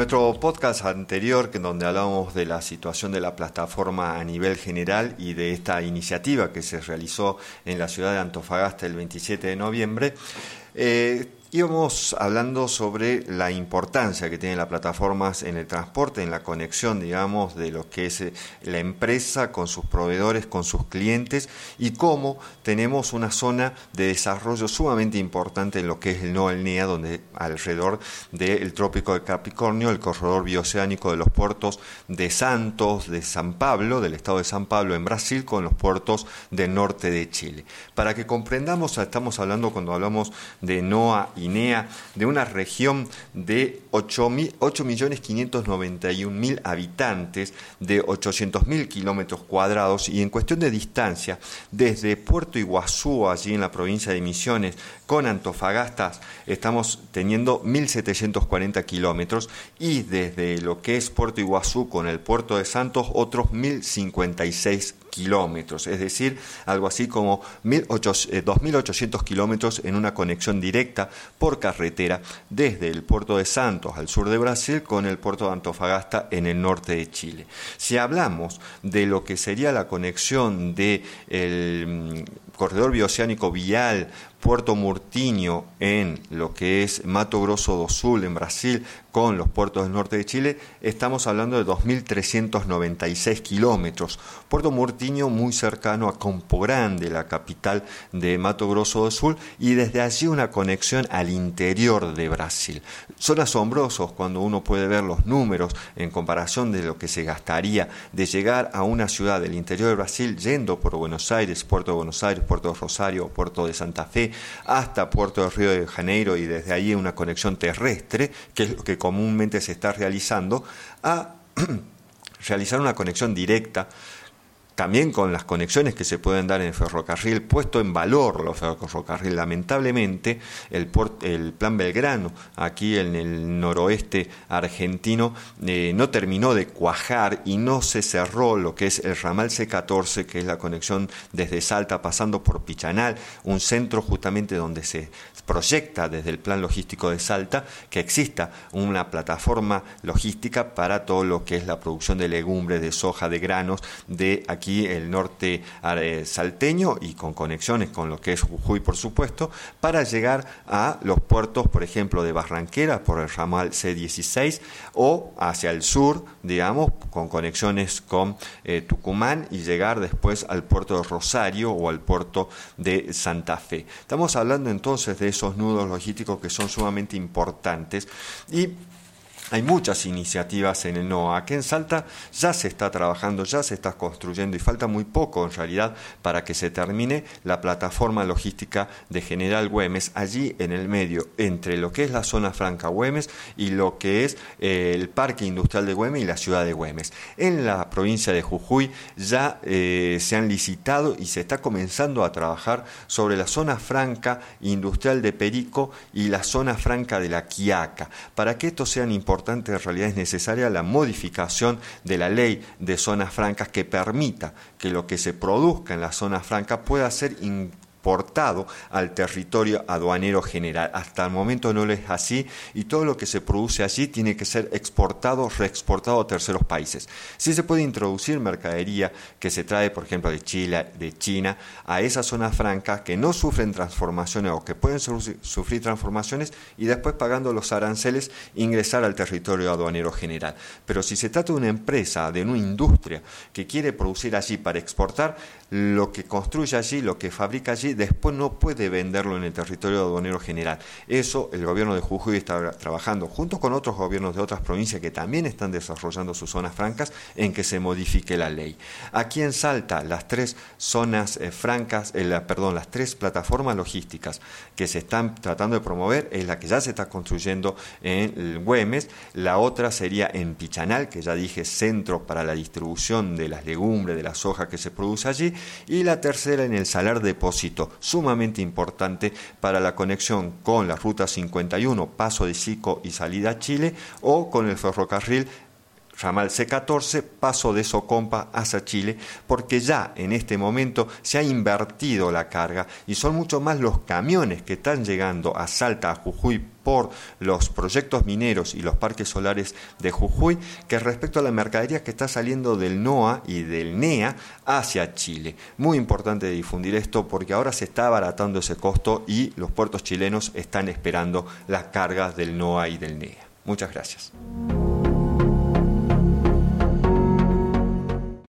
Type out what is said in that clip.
nuestro podcast anterior, en donde hablábamos de la situación de la plataforma a nivel general y de esta iniciativa que se realizó en la ciudad de Antofagasta el 27 de noviembre, eh, Íbamos hablando sobre la importancia que tienen las plataformas en el transporte, en la conexión, digamos, de lo que es eh, la empresa con sus proveedores, con sus clientes y cómo tenemos una zona de desarrollo sumamente importante en lo que es el no NEA, donde alrededor del trópico de Capricornio, el corredor bioceánico de los puertos de Santos, de San Pablo, del estado de San Pablo en Brasil, con los puertos del norte de Chile. Para que comprendamos, estamos hablando cuando hablamos de NOA INEA, de una región de 8.591.000 habitantes, de 800.000 kilómetros cuadrados y en cuestión de distancia, desde Puerto Iguazú, allí en la provincia de Misiones, con Antofagasta, estamos teniendo 1.740 kilómetros y desde lo que es Puerto Iguazú con el puerto de Santos, otros 1.056 kilómetros, es decir, algo así como 2.800 eh, kilómetros en una conexión directa por carretera desde el puerto de Santos al sur de Brasil con el puerto de Antofagasta en el norte de Chile. Si hablamos de lo que sería la conexión del mm, corredor bioceánico vial Puerto Murtinho en lo que es Mato Grosso do Sul en Brasil con los puertos del norte de Chile, estamos hablando de 2.396 kilómetros. Puerto Murtinho muy cercano a Campo Grande, la capital de Mato Grosso do Sul, y desde allí una conexión al interior de Brasil. Son asombrosos cuando uno puede ver los números en comparación de lo que se gastaría de llegar a una ciudad del interior de Brasil yendo por Buenos Aires, Puerto de Buenos Aires, Puerto de Rosario, Puerto de Santa Fe, hasta Puerto de Río de Janeiro y desde ahí una conexión terrestre, que es lo que comúnmente se está realizando, a realizar una conexión directa también con las conexiones que se pueden dar en el ferrocarril, puesto en valor los ferrocarriles. Lamentablemente, el, plan Belgrano, aquí en el noroeste argentino, eh, no terminó de cuajar y no se cerró lo que es el ramal C14, que es la conexión desde Salta pasando por Pichanal, un centro justamente donde se proyecta desde el plan logístico de Salta que exista una plataforma logística para todo lo que es la producción de legumbres, de soja, de granos, de aquí el norte eh, salteño y con conexiones con lo que es Jujuy, por supuesto, para llegar a los puertos, por ejemplo, de Barranquera por el ramal C16 o hacia el sur, digamos, con conexiones con eh, Tucumán y llegar después al puerto de Rosario o al puerto de Santa Fe. Estamos hablando entonces de esos nudos logísticos que son sumamente importantes y hay muchas iniciativas en el NOA. Aquí en Salta ya se está trabajando, ya se está construyendo y falta muy poco en realidad para que se termine la plataforma logística de General Güemes, allí en el medio, entre lo que es la zona franca Güemes y lo que es eh, el Parque Industrial de Güemes y la ciudad de Güemes. En la provincia de Jujuy ya eh, se han licitado y se está comenzando a trabajar sobre la zona franca industrial de Perico y la zona franca de la Quiaca. Para que estos sean importantes, en realidad es necesaria la modificación de la ley de zonas francas que permita que lo que se produzca en la zona franca pueda ser portado al territorio aduanero general. Hasta el momento no lo es así y todo lo que se produce allí tiene que ser exportado, reexportado a terceros países. Sí se puede introducir mercadería que se trae, por ejemplo, de Chile, de China, a esas zonas francas que no sufren transformaciones o que pueden sufrir transformaciones y después pagando los aranceles ingresar al territorio aduanero general. Pero si se trata de una empresa, de una industria que quiere producir allí para exportar, lo que construye allí, lo que fabrica allí, después no puede venderlo en el territorio aduanero general. Eso el gobierno de Jujuy está trabajando junto con otros gobiernos de otras provincias que también están desarrollando sus zonas francas en que se modifique la ley. Aquí en Salta, las tres zonas eh, francas, eh, perdón, las tres plataformas logísticas que se están tratando de promover es la que ya se está construyendo en Güemes, la otra sería en Pichanal, que ya dije centro para la distribución de las legumbres, de la soja que se produce allí, y la tercera en el Salar Depósito, sumamente importante para la conexión con la Ruta 51, paso de Sico y salida a Chile, o con el ferrocarril ramal C14, paso de Socompa hacia Chile, porque ya en este momento se ha invertido la carga y son mucho más los camiones que están llegando a Salta, a Jujuy, por los proyectos mineros y los parques solares de Jujuy que respecto a la mercadería que está saliendo del NOA y del NEA hacia Chile. Muy importante difundir esto porque ahora se está abaratando ese costo y los puertos chilenos están esperando las cargas del NOA y del NEA. Muchas gracias.